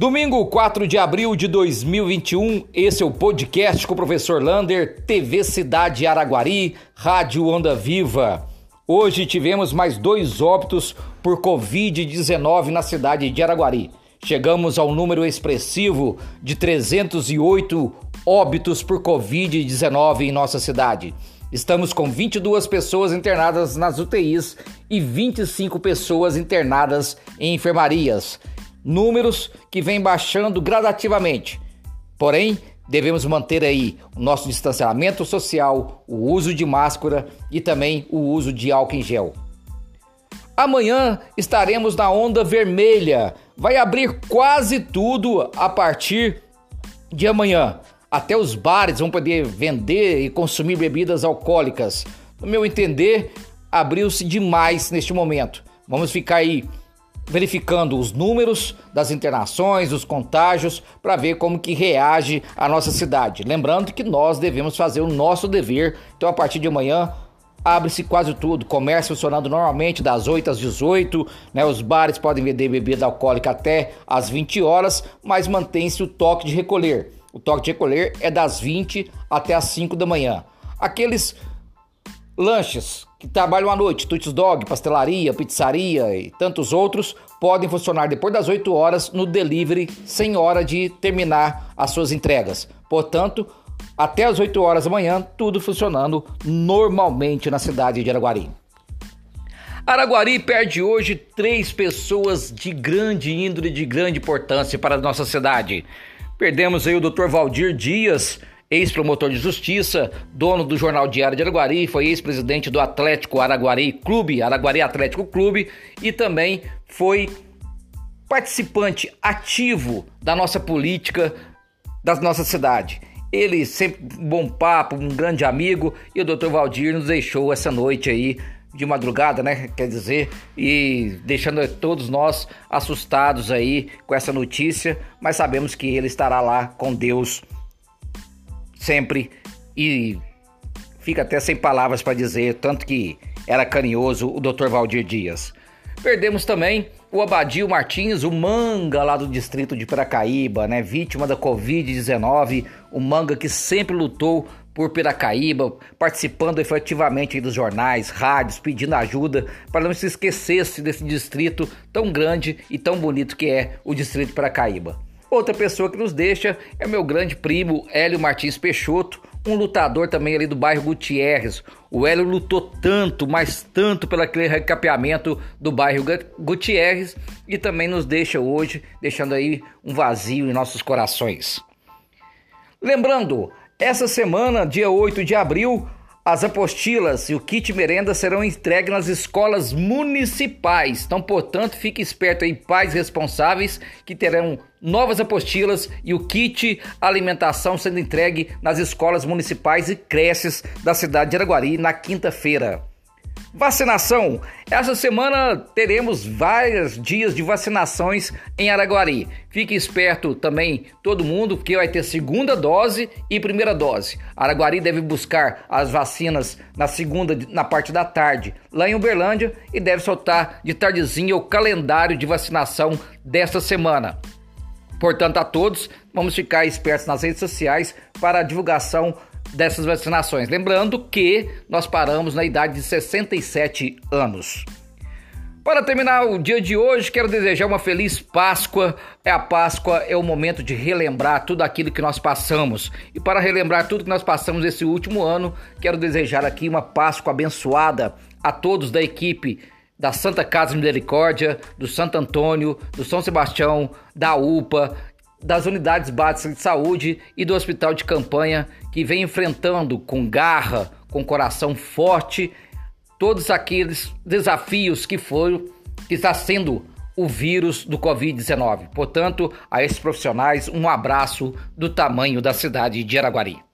Domingo 4 de abril de 2021, esse é o podcast com o professor Lander, TV Cidade Araguari, Rádio Onda Viva. Hoje tivemos mais dois óbitos por Covid-19 na cidade de Araguari. Chegamos ao número expressivo de 308 óbitos por Covid-19 em nossa cidade. Estamos com 22 pessoas internadas nas UTIs e 25 pessoas internadas em enfermarias números que vêm baixando gradativamente. Porém, devemos manter aí o nosso distanciamento social, o uso de máscara e também o uso de álcool em gel. Amanhã estaremos na onda vermelha. Vai abrir quase tudo a partir de amanhã. Até os bares vão poder vender e consumir bebidas alcoólicas. No meu entender, abriu-se demais neste momento. Vamos ficar aí verificando os números das internações, dos contágios, para ver como que reage a nossa cidade. Lembrando que nós devemos fazer o nosso dever. Então, a partir de amanhã, abre-se quase tudo, comércio funcionando normalmente das 8 às 18, né? Os bares podem vender bebida alcoólica até às 20 horas, mas mantém-se o toque de recolher. O toque de recolher é das 20 até às 5 da manhã. Aqueles lanches que trabalham à noite, Tuts Dog, pastelaria, pizzaria e tantos outros, podem funcionar depois das 8 horas no delivery, sem hora de terminar as suas entregas. Portanto, até as 8 horas da manhã, tudo funcionando normalmente na cidade de Araguari. Araguari perde hoje três pessoas de grande índole, de grande importância para a nossa cidade. Perdemos aí o Dr. Valdir Dias, ex-promotor de justiça, dono do Jornal Diário de Araguari, foi ex-presidente do Atlético Araguari Clube, Araguari Atlético Clube, e também foi participante ativo da nossa política da nossa cidade. Ele sempre um bom papo, um grande amigo, e o Dr. Valdir nos deixou essa noite aí de madrugada, né? Quer dizer, e deixando todos nós assustados aí com essa notícia, mas sabemos que ele estará lá com Deus sempre e fica até sem palavras para dizer, tanto que era carinhoso o Dr. Valdir Dias. Perdemos também o Abadio Martins, o manga lá do distrito de Piracaíba, né? Vítima da Covid-19, o manga que sempre lutou por Piracaíba, participando efetivamente dos jornais, rádios, pedindo ajuda para não se esquecesse desse distrito tão grande e tão bonito que é o distrito de Piracaíba. Outra pessoa que nos deixa é meu grande primo Hélio Martins Peixoto, um lutador também ali do bairro Gutierrez. O Hélio lutou tanto, mas tanto pelo aquele recapeamento do bairro Gutierrez e também nos deixa hoje, deixando aí um vazio em nossos corações. Lembrando, essa semana, dia 8 de abril, as apostilas e o kit merenda serão entregues nas escolas municipais. Então, portanto, fique esperto aí, pais responsáveis, que terão novas apostilas e o kit alimentação sendo entregue nas escolas municipais e creches da cidade de Araguari na quinta-feira. Vacinação. Essa semana teremos vários dias de vacinações em Araguari. Fique esperto também todo mundo, porque vai ter segunda dose e primeira dose. Araguari deve buscar as vacinas na segunda, na parte da tarde, lá em Uberlândia, e deve soltar de tardezinha o calendário de vacinação desta semana. Portanto, a todos, vamos ficar espertos nas redes sociais para a divulgação dessas vacinações. Lembrando que nós paramos na idade de 67 anos. Para terminar o dia de hoje, quero desejar uma feliz Páscoa. É a Páscoa é o momento de relembrar tudo aquilo que nós passamos. E para relembrar tudo que nós passamos esse último ano, quero desejar aqui uma Páscoa abençoada a todos da equipe da Santa Casa Misericórdia, do Santo Antônio, do São Sebastião, da UPA, das unidades básicas de saúde e do hospital de campanha que vem enfrentando com garra, com coração forte, todos aqueles desafios que foram que está sendo o vírus do Covid-19. Portanto, a esses profissionais, um abraço do tamanho da cidade de Araguari.